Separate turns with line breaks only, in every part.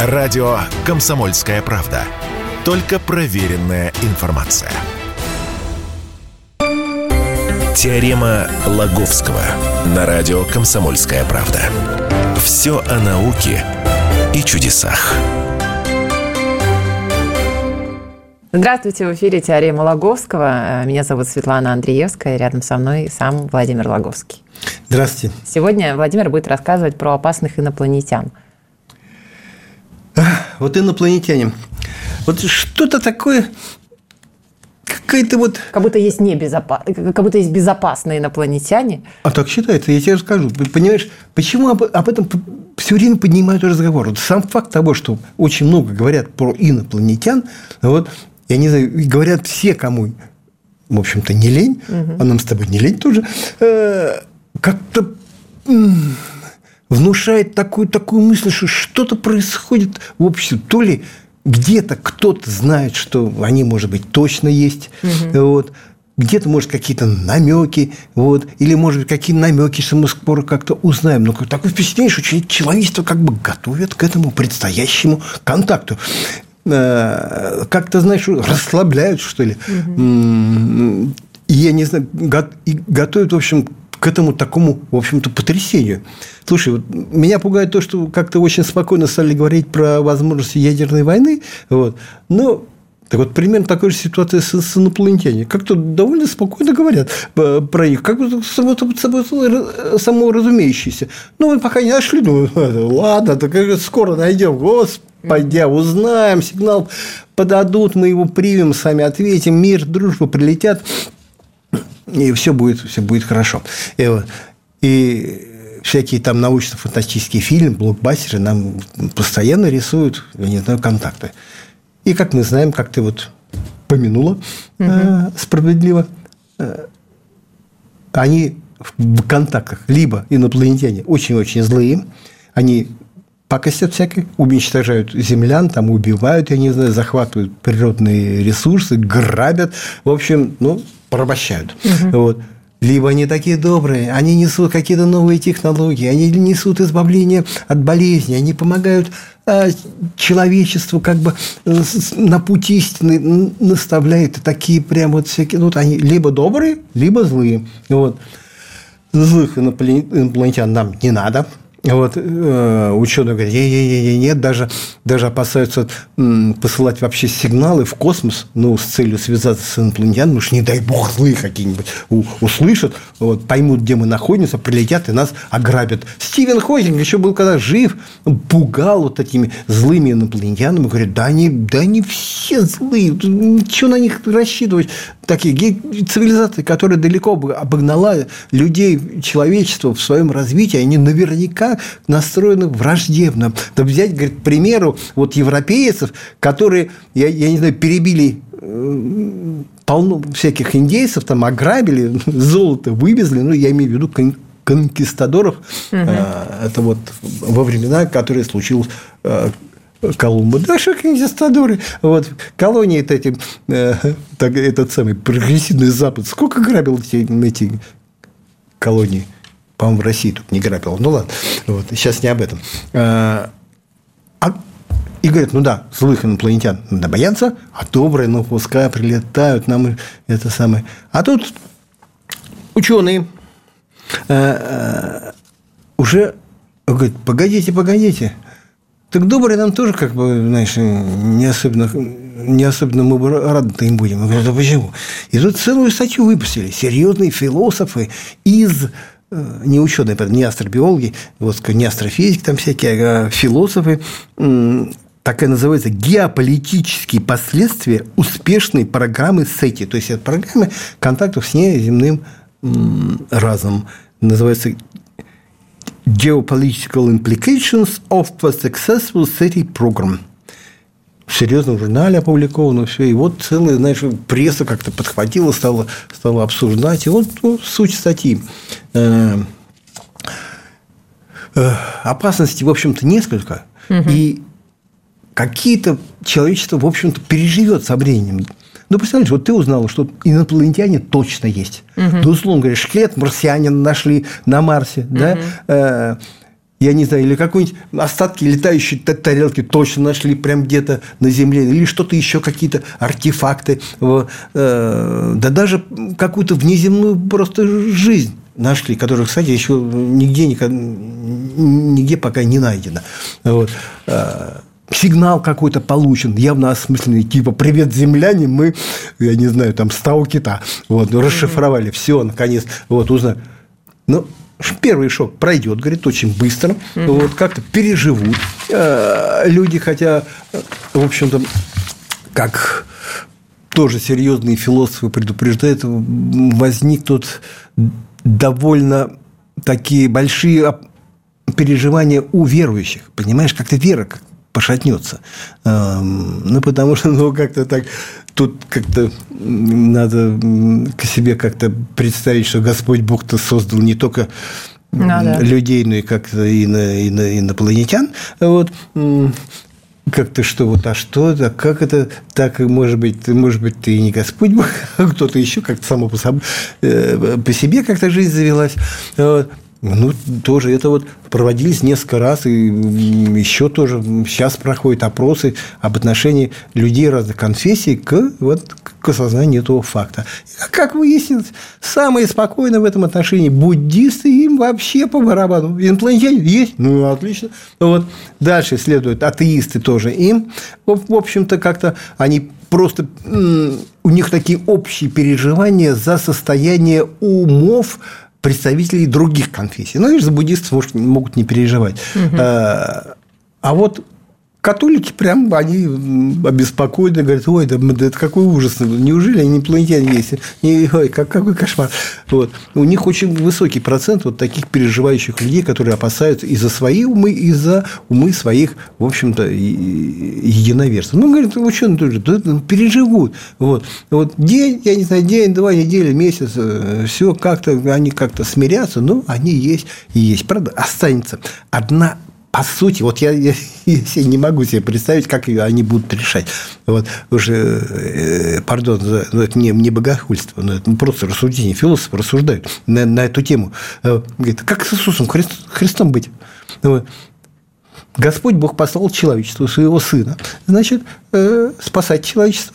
Радио «Комсомольская правда». Только проверенная информация. Теорема Лаговского на радио «Комсомольская правда». Все о науке и чудесах.
Здравствуйте, в эфире «Теорема Лаговского». Меня зовут Светлана Андреевская, рядом со мной сам Владимир Лаговский.
Здравствуйте.
Сегодня Владимир будет рассказывать про опасных инопланетян.
Вот инопланетяне. Вот что-то такое, какая-то вот...
Как будто есть небезопа... как будто есть безопасные инопланетяне.
А так считается, я тебе расскажу. Понимаешь, почему об, об этом все время поднимают разговор? Вот сам факт того, что очень много говорят про инопланетян, вот, я не знаю, говорят все, кому, в общем-то, не лень, угу. а нам с тобой не лень тоже, э, как-то внушает такую, такую мысль, что что-то происходит в обществе. То ли где-то кто-то знает, что они, может быть, точно есть. Угу. Вот. Где-то, может, какие-то намеки, вот, или, может быть, какие намеки, что мы скоро как-то узнаем. Но такое впечатление, что человечество как бы готовит к этому предстоящему контакту э, как-то, знаешь, расслабляют, что ли. Угу. И я не знаю, готовят, в общем, к этому такому, в общем-то, потрясению. Слушай, вот меня пугает то, что как-то очень спокойно стали говорить про возможности ядерной войны. Вот. Но так вот, примерно такой же ситуация с, с инопланетянами. Как-то довольно спокойно говорят про них, как бы само, само, само разумеющееся. Ну, мы пока не нашли, ну, ладно, так скоро найдем, господи, узнаем, сигнал подадут, мы его примем, сами ответим, мир, дружба прилетят и все будет, все будет хорошо. И, и всякие там научно-фантастические фильмы, блокбастеры нам постоянно рисуют, я не знаю, контакты. И как мы знаем, как ты вот помянула угу. э, справедливо, э, они в контактах либо инопланетяне очень-очень злые, они пакостят всякие, уничтожают землян, там убивают, я не знаю, захватывают природные ресурсы, грабят. В общем, ну, порабощают. Угу. Вот. Либо они такие добрые, они несут какие-то новые технологии, они несут избавление от болезни, они помогают э, человечеству как бы э, на путь истины наставляют такие прям вот всякие, ну, вот они либо добрые, либо злые. Вот. Злых инопланетян нам не надо, вот, э, ученые говорят, нет, нет, нет, нет, даже, даже опасаются посылать вообще сигналы в космос, ну, с целью связаться с инопланетянами, потому что, не дай бог, злые какие-нибудь услышат, вот, поймут, где мы находимся, прилетят и нас ограбят. Стивен Хокинг еще был когда жив, пугал вот этими злыми инопланетянами, говорит, да они, да они все злые, ничего на них рассчитывать. Такие цивилизации, которые далеко обогнала людей, человечество в своем развитии, они наверняка настроены враждебно. Да взять, говорит, к примеру, вот европейцев, которые, я, я не знаю, перебили э, полно всяких индейцев, там ограбили, золото вывезли, ну, я имею в виду конкистадоров. Угу. Это вот во времена, которые случилось э, Колумба. Да что конкистадоры? Вот колонии это эти, так, этот самый прогрессивный Запад. Сколько грабил эти, эти колонии? По-моему, в России тут не грабил. Ну ладно, вот, сейчас не об этом. А, а, и говорят, ну да, злых инопланетян надо бояться, а добрые, ну пускай прилетают нам это самое. А тут ученые а, уже говорят, погодите, погодите. Так добрые нам тоже, как бы, знаешь, не особенно, не особенно мы рады им будем. Я говорю, да почему? И тут целую статью выпустили. Серьезные философы из Э, не ученые, не астробиологи, вот, не астрофизики там всякие, а философы, такая называется геополитические последствия успешной программы SETI. То есть, это программы контактов с неземным разумом. Называется Geopolitical Implications of a Successful SETI Program в серьезном журнале опубликовано все. И вот целая, знаешь, пресса как-то подхватила, стала, стала обсуждать. И вот ну, суть статьи. Э, э, опасностей, в общем-то, несколько. Угу. И какие-то человечество, в общем-то, переживет со временем. Ну, представляешь, вот ты узнала, что инопланетяне точно есть. Угу. Ну, условно говоря, шкелет марсианин нашли на Марсе. Угу. Да? Э, я не знаю, или какие-нибудь остатки летающей тарелки точно нашли прям где-то на земле, или что-то еще, какие-то артефакты, э, да даже какую-то внеземную просто жизнь нашли, которая, кстати, еще нигде, нигде пока не найдено. Вот. Э, сигнал какой-то получен, явно осмысленный, типа «Привет, земляне, мы, я не знаю, там, стау кита». Вот, расшифровали, все, наконец, вот, узнали. Ну, первый шок пройдет, говорит, очень быстро, угу. вот, как-то переживут э, люди, хотя, в общем-то, как тоже серьезные философы предупреждают, возникнут довольно такие большие переживания у верующих. Понимаешь, как-то вера как пошатнется. Эм, ну, потому что, ну, как-то так, тут как-то надо к себе как-то представить, что Господь Бог-то создал не только ну, да. людей, но и как-то и, на, и на, инопланетян. Вот как-то что вот, а что, а как это так, может быть, может быть, ты не Господь Бог, а кто-то еще как-то само по, э, по себе как-то жизнь завелась. Вот. Ну, тоже это вот проводились несколько раз, и еще тоже сейчас проходят опросы об отношении людей разных конфессий к, вот, к осознанию этого факта. Как выяснилось, самые спокойные в этом отношении буддисты, им вообще по барабану. Инопланетяне есть? Ну, отлично. Вот. Дальше следуют атеисты тоже. Им, в общем-то, как-то они просто у них такие общие переживания за состояние умов представителей других конфессий. Ну, и за буддистов может, могут не переживать. Угу. А, а вот католики прям они обеспокоены, говорят, ой, да, да это какой ужас, неужели они инопланетяне есть? Не, ой, как, какой кошмар. Вот. У них очень высокий процент вот таких переживающих людей, которые опасаются и за свои умы, и за умы своих, в общем-то, единоверцев. Ну, говорят, ученые тоже да, переживут. Вот. вот день, я не знаю, день, два недели, месяц, э, все как-то, они как-то смирятся, но они есть и есть. Правда, останется одна по сути, вот я, я, я не могу себе представить, как ее они будут решать. Вот уже, э, пардон, но это не, не богохульство, но это просто рассуждение. Философы рассуждают на, на эту тему. Э, говорит, как с Иисусом Христ, Христом быть? Вот. Господь Бог послал человечеству своего Сына. Значит, э, спасать человечество.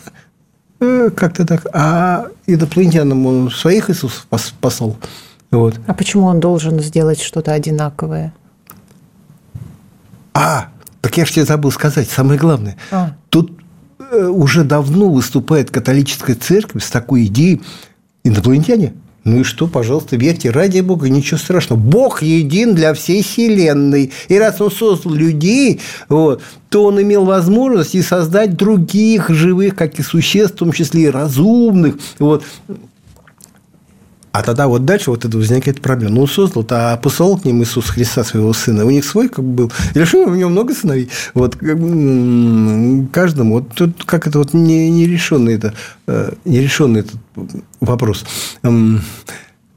Э, как-то так. А инопланетянам он своих Иисусов послал. Вот.
А почему он должен сделать что-то одинаковое?
А, так я же тебе забыл сказать, самое главное. А. Тут э, уже давно выступает католическая церковь с такой идеей инопланетяне. Ну и что, пожалуйста, верьте, ради Бога, ничего страшного. Бог един для всей Вселенной. И раз Он создал людей, вот, то Он имел возможность и создать других живых, как и существ, в том числе и разумных. Вот. А тогда вот дальше вот это возникает проблема. Ну, он создал, а посылал к ним Иисус Христа, своего сына. У них свой как бы был. Или что, у него много сыновей. Вот каждому. Вот тут как это вот не, нерешенный, это, э, нерешенный этот вопрос.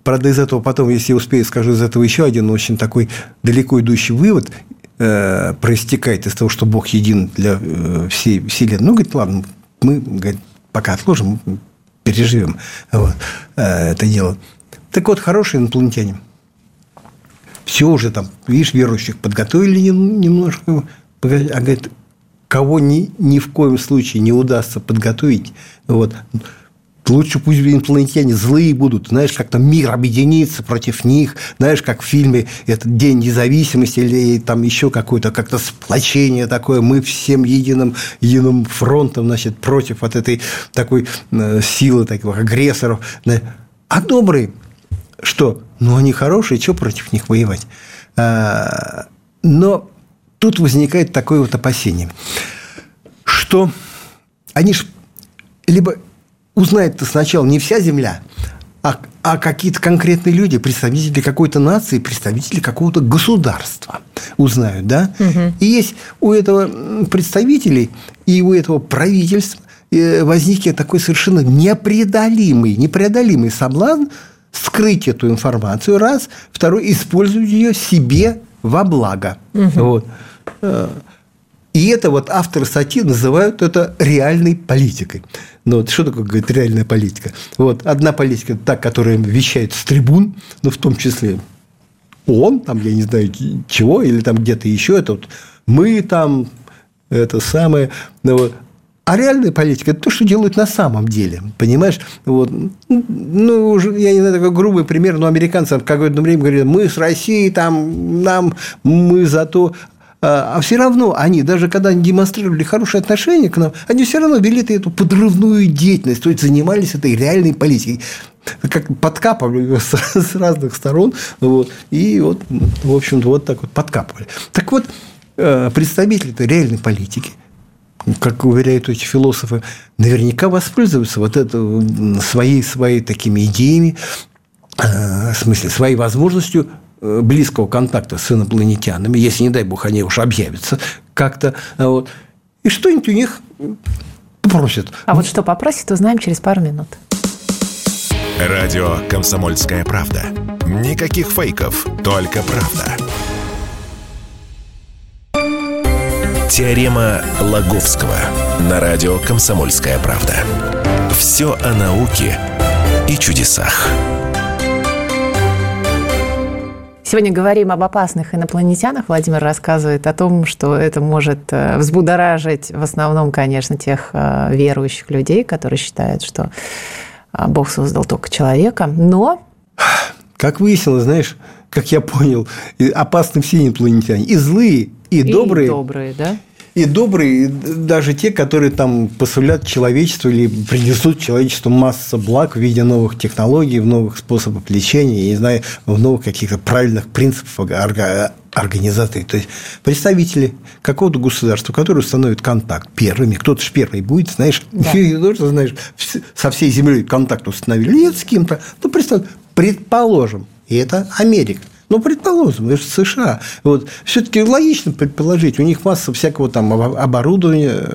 Правда, из этого потом, если я успею, скажу из этого еще один очень такой далеко идущий вывод э, проистекает из того, что Бог един для э, всей Вселенной. Ну, говорит, ладно, мы говорит, пока отложим, переживем вот, э, это дело. Так вот, хорошие инопланетяне. Все уже там, видишь, верующих подготовили немножко. А говорит, кого ни, ни в коем случае не удастся подготовить, вот, Лучше пусть инопланетяне злые будут, знаешь, как-то мир объединится против них, знаешь, как в фильме этот День независимости или там еще какое-то как-то сплочение такое, мы всем единым, единым фронтом, значит, против вот этой такой э, силы, таких агрессоров. А добрые, что? Ну, они хорошие, что против них воевать? А, но тут возникает такое вот опасение, что они же либо узнает-то сначала не вся земля, а, а какие-то конкретные люди, представители какой-то нации, представители какого-то государства узнают, да? Угу. И есть у этого представителей и у этого правительства э, возникнет такой совершенно непреодолимый, непреодолимый соблазн скрыть эту информацию, раз, второй, использовать ее себе во благо. Угу. Вот. Э, и это вот авторы статьи называют это реальной политикой. Ну, вот что такое, говорит, реальная политика? Вот, одна политика, та, которая вещает с трибун, ну, в том числе он, там, я не знаю, чего, или там где-то еще, это вот мы там, это самое. Ну, вот. А реальная политика – это то, что делают на самом деле. Понимаешь? Вот. Ну, уже, я не знаю, такой грубый пример, но американцы в какое-то время говорят, мы с Россией, там, нам, мы за то. А, а все равно они, даже когда они демонстрировали хорошие отношения к нам, они все равно вели эту подрывную деятельность, то есть занимались этой реальной политикой как подкапывали с, с разных сторон, вот, и вот, в общем-то, вот так вот подкапывали. Так вот, э, представители этой реальной политики – как уверяют эти философы, наверняка воспользуются вот это, своей, своей такими идеями, в смысле, своей возможностью э, близкого контакта с инопланетянами, если, не дай бог, они уж объявятся как-то. Вот. И что-нибудь у них попросят.
А вот что попросит, узнаем через пару минут.
Радио «Комсомольская правда». Никаких фейков, только правда. Теорема Лаговского на радио «Комсомольская правда». Все о науке и чудесах.
Сегодня говорим об опасных инопланетянах. Владимир рассказывает о том, что это может э, взбудоражить в основном, конечно, тех э, верующих людей, которые считают, что э, Бог создал только человека. Но...
Как выяснилось, знаешь, как я понял, опасны все инопланетяне. И злые, и, и добрые.
добрые, да?
И добрые, даже те, которые там посулят человечеству или принесут человечеству массу благ в виде новых технологий, в новых способов лечения, я не знаю, в новых каких-то правильных принципов организации. То есть представители какого-то государства, которые установят контакт первыми, кто-то же первый будет, знаешь, да. тоже, знаешь, со всей землей контакт установили. Нет, с кем-то. Ну, представь, предположим, и это Америка. Ну, предположим, это же США. Вот. Все-таки логично предположить, у них масса всякого там оборудования,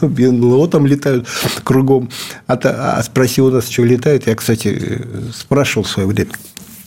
НЛО там летают кругом. А, а спроси у нас, что летает. Я, кстати, спрашивал в свое время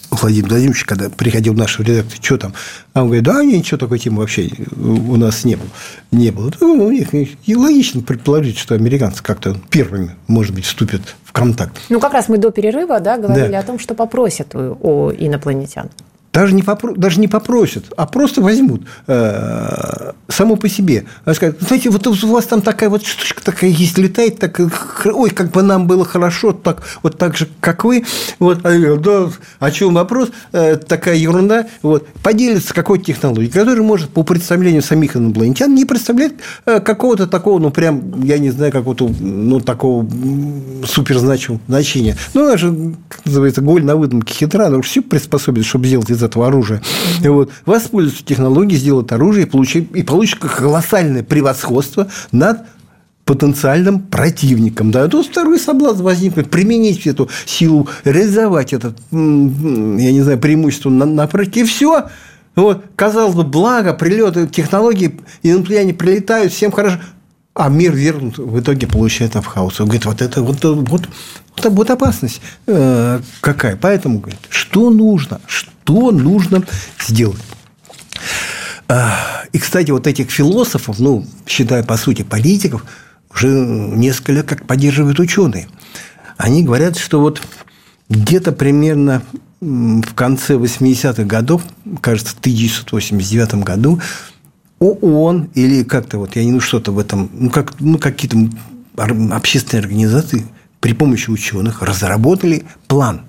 Владимир Владимирович, когда приходил в нашу редакцию, что там? А он говорит, да, ничего такой темы вообще у нас не было. Не было. Ну, у них и логично предположить, что американцы как-то первыми, может быть, вступят в контакт.
Ну, как раз мы до перерыва да, говорили да. о том, что попросят у, у инопланетян
даже не, попро- даже не попросят, а просто возьмут э- само по себе. Они скажут, знаете, вот у вас там такая вот штучка такая есть, летает, так, ой, как бы нам было хорошо, так, вот так же, как вы. Вот, а, да, о чем вопрос? Э- такая ерунда. Вот, поделится какой-то технологией, которая может по представлению самих инопланетян не представлять э- какого-то такого, ну, прям, я не знаю, какого-то, ну, такого суперзначимого значения. Ну, она же, как называется, голь на выдумке хитра, она уж все приспособит, чтобы сделать из этого оружия. И вот, воспользуются технологией, сделают оружие и получить, и получить колоссальное превосходство над потенциальным противником. Да, тут второй соблазн возникнет применить эту силу, реализовать это, я не знаю, преимущество на, на и все. Вот, казалось бы, благо, прилеты, технологии, инопланетяне прилетают, всем хорошо. А мир вернут, в итоге получает в хаос. Он говорит, вот это вот, вот, вот, вот опасность э, какая. Поэтому, говорит, что нужно, что нужно сделать. А, и, кстати, вот этих философов, ну, считаю, по сути, политиков, уже несколько лет как поддерживают ученые. Они говорят, что вот где-то примерно в конце 80-х годов, кажется, в 1989 году, ООН или как-то вот, я не знаю, что-то в этом, ну, как, ну какие-то общественные организации при помощи ученых разработали план.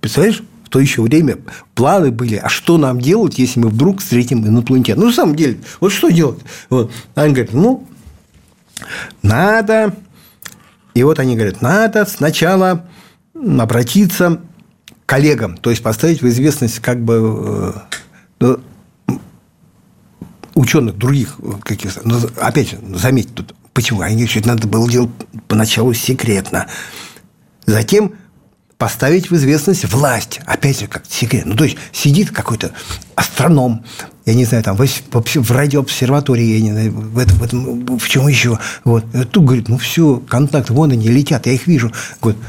Представляешь? То еще время планы были, а что нам делать, если мы вдруг встретим инопланетян? Ну, на самом деле, вот что делать? Вот. Они говорят, ну, надо... И вот они говорят, надо сначала обратиться к коллегам, то есть поставить в известность как бы э, ученых других каких-то. Но опять же, заметьте тут, почему? Они говорят, что это надо было делать поначалу секретно. Затем поставить в известность власть. Опять же, как секрет. Ну, то есть, сидит какой-то астроном, я не знаю, там, в, в радиообсерватории, я не знаю, в, этом, в, этом, в чем еще. Вот. Тут говорит, ну, все, контакт, вон они летят, я их вижу. Говорит,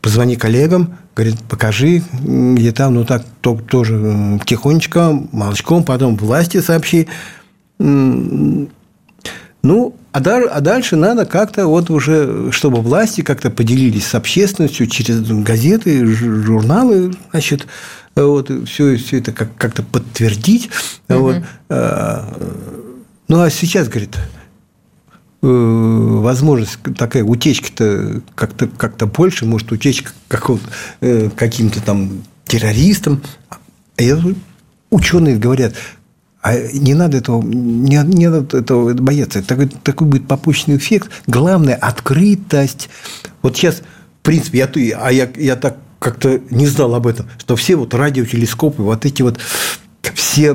позвони коллегам, говорит, покажи, где там, ну так, то, тоже тихонечко, молчком, потом власти сообщи. Ну, а, а дальше надо как-то вот уже, чтобы власти как-то поделились с общественностью через газеты, журналы, значит, вот, все, все это как- как-то подтвердить. Угу. Вот. Ну, а сейчас, говорит, э, возможность такая утечка-то как-то как больше, может, утечка э, каким-то там террористам. А ученые говорят, а не надо этого, не, не надо этого бояться. Такой, такой будет побочный эффект. Главное – открытость. Вот сейчас, в принципе, я, а я, я так как-то не знал об этом, что все вот радиотелескопы, вот эти вот все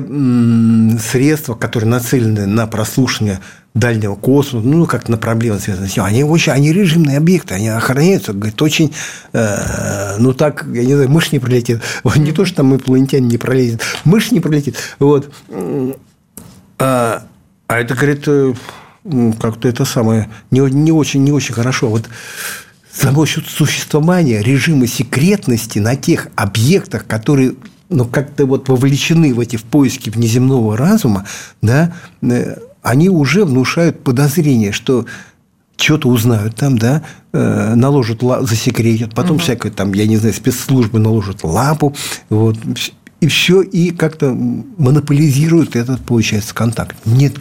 средства, которые нацелены на прослушивание дальнего космоса, ну, как на проблемы связанные с ним, они очень, они режимные объекты, они охраняются, говорит, очень, э, ну, так, я не знаю, мышь не пролетит, вот, не то, что там инопланетяне не пролезет, мышь не пролетит, вот. А, а это, говорит, э, как-то это самое, не, не очень, не очень хорошо. Вот само существование режима секретности на тех объектах, которые ну, как-то вот вовлечены в эти в поиски внеземного разума, да, э, они уже внушают подозрение, что что-то узнают там, да, э, наложат, засекретят, потом угу. всякое там, я не знаю, спецслужбы наложат лапу, вот, и все, и как-то монополизируют этот, получается, контакт. Нет,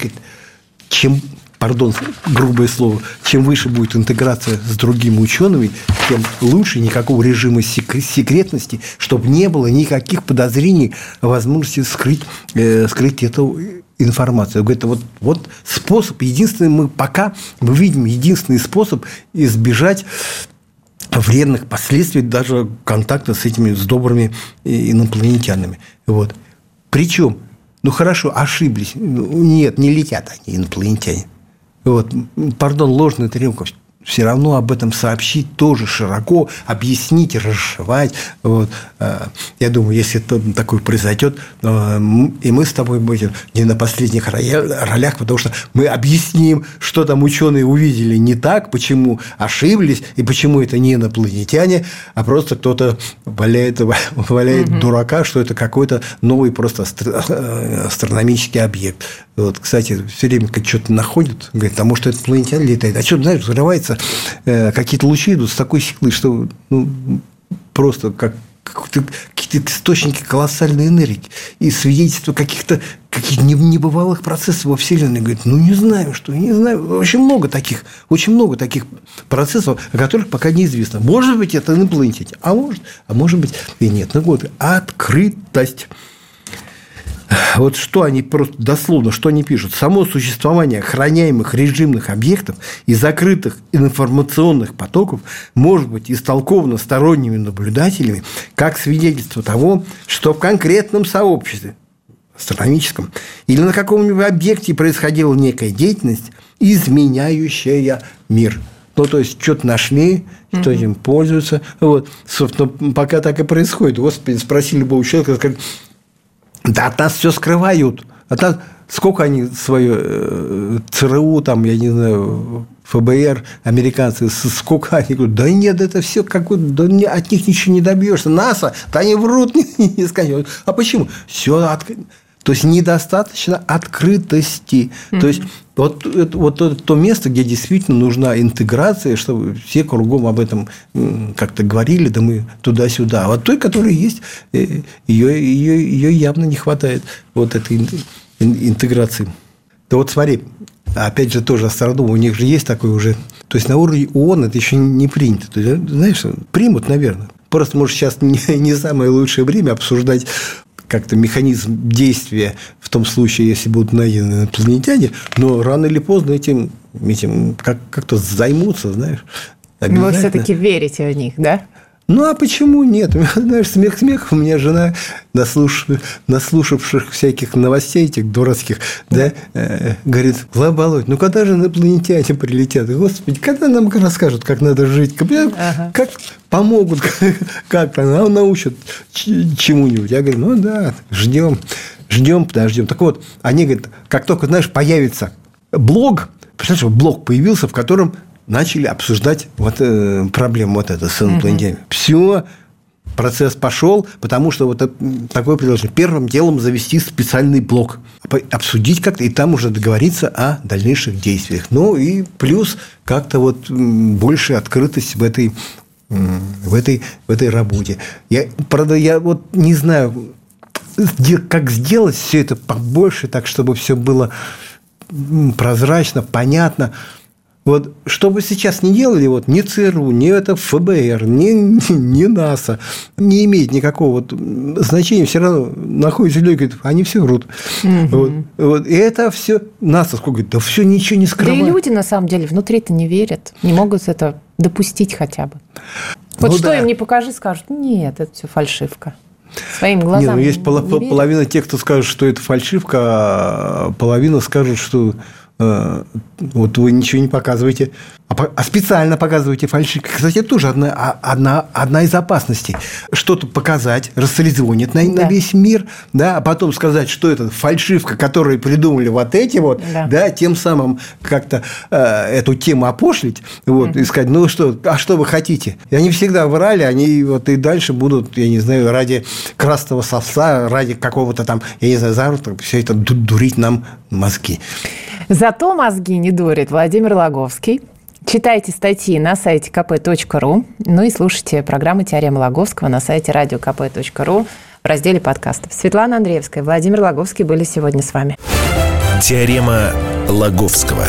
чем пардон, грубое слово, чем выше будет интеграция с другими учеными, тем лучше никакого режима секретности, чтобы не было никаких подозрений о возможности скрыть, э, скрыть эту информацию. Говорит, вот, вот способ, единственный мы пока мы видим единственный способ избежать вредных последствий даже контакта с этими с добрыми инопланетянами. Вот. Причем, ну хорошо, ошиблись. Ну, нет, не летят они, инопланетяне. Вот, пардон, ложная требование все равно об этом сообщить тоже широко, объяснить, расшивать. Вот. А, я думаю, если это такое произойдет, а, и мы с тобой будем не на последних ролях, потому что мы объясним, что там ученые увидели не так, почему ошиблись, и почему это не инопланетяне, а просто кто-то валяет, валяет угу. дурака, что это какой-то новый просто астрономический объект. Вот, кстати, все время что-то находят, говорят, а может, это инопланетяне летает, а что, знаешь, взрывается э, какие-то лучи идут с такой силой, что ну, просто как какие-то источники колоссальной энергии и свидетельство каких-то каких небывалых процессов во Вселенной. Говорит, ну, не знаю, что, не знаю. Очень много таких, очень много таких процессов, о которых пока неизвестно. Может быть, это инопланетяне, а может, а может быть и нет. Ну, вот, открытость. Вот что они просто дословно, что они пишут. Само существование охраняемых режимных объектов и закрытых информационных потоков может быть истолковано сторонними наблюдателями как свидетельство того, что в конкретном сообществе астрономическом или на каком-нибудь объекте происходила некая деятельность, изменяющая мир. Ну, то есть, что-то нашли, что этим пользуются. Вот. Собственно, пока так и происходит. Господи, спросили любого человека, скажет, да от нас все скрывают. От нас, сколько они свое э, ЦРУ, там, я не знаю, ФБР, американцы, сколько они говорят, да нет, это все как да от них ничего не добьешься. НАСА, да они врут, не, не скажут. А почему? Все от... То есть недостаточно открытости. Mm-hmm. То есть вот, это, вот это то место, где действительно нужна интеграция, чтобы все кругом об этом как-то говорили, да мы туда-сюда. А вот той, которая есть, ее, ее, ее явно не хватает, вот этой интеграции. Да вот смотри, опять же, тоже астрономы, у них же есть такой уже... То есть, на уровне ООН это еще не принято. То есть, знаешь, примут, наверное. Просто, может, сейчас не, не самое лучшее время обсуждать как-то механизм действия в том случае, если будут найдены инопланетяне, но рано или поздно этим, этим как- как-то займутся, знаешь.
Вы все-таки верите в них, да?
Ну, а почему нет? Знаешь, смех смех. У меня жена, наслуш... наслушавших всяких новостей этих дурацких, да, э, говорит, Лоболодь, ну, когда же инопланетяне прилетят? Господи, когда нам расскажут, как надо жить? Как, ага. как помогут, как-то научат чему-нибудь? Я говорю, ну, да, ждем, ждем, подождем. Так вот, они говорят, как только, знаешь, появится блог, представляешь, блог появился, в котором начали обсуждать вот, э, проблему вот эту с инопланетянами. Угу. Все, процесс пошел, потому что вот такое предложение. Первым делом завести специальный блок. обсудить как-то, и там уже договориться о дальнейших действиях. Ну и плюс как-то вот больше открытость в этой в этой, в этой работе. Я, правда, я вот не знаю, как сделать все это побольше, так, чтобы все было прозрачно, понятно. Вот что бы сейчас не делали, вот ни ЦРУ, ни это ФБР, ни, ни, ни НАСА, не имеет никакого вот значения, все равно находятся люди, говорят, они все врут. Угу. Вот, вот, и это все НАСА сколько говорит, да все ничего не скрывает.
Да и люди на самом деле внутри-то не верят, не могут это допустить хотя бы. Вот ну, что да. им не покажи, скажут, нет, это все фальшивка. Своим глазам. Нет,
ну есть пол, половина тех, кто скажет, что это фальшивка, а половина скажут, что вот вы ничего не показываете, а, а специально показываете фальшивки. Кстати, это тоже одна, а, одна, одна из опасностей. Что-то показать, рассоризвонить на, да. на весь мир, да, а потом сказать, что это фальшивка, которую придумали вот эти вот, да, да тем самым как-то э, эту тему опошлить, вот, угу. и сказать, ну что, а что вы хотите? И они всегда врали, они вот и дальше будут, я не знаю, ради красного совса, ради какого-то там, я не знаю, заработка, все это дурить нам мозги.
Зато мозги не дурит Владимир Логовский. Читайте статьи на сайте kp.ru, ну и слушайте программы «Теорема Логовского» на сайте radiokp.ru в разделе подкастов. Светлана Андреевская, Владимир Логовский были сегодня с вами.
«Теорема Логовского».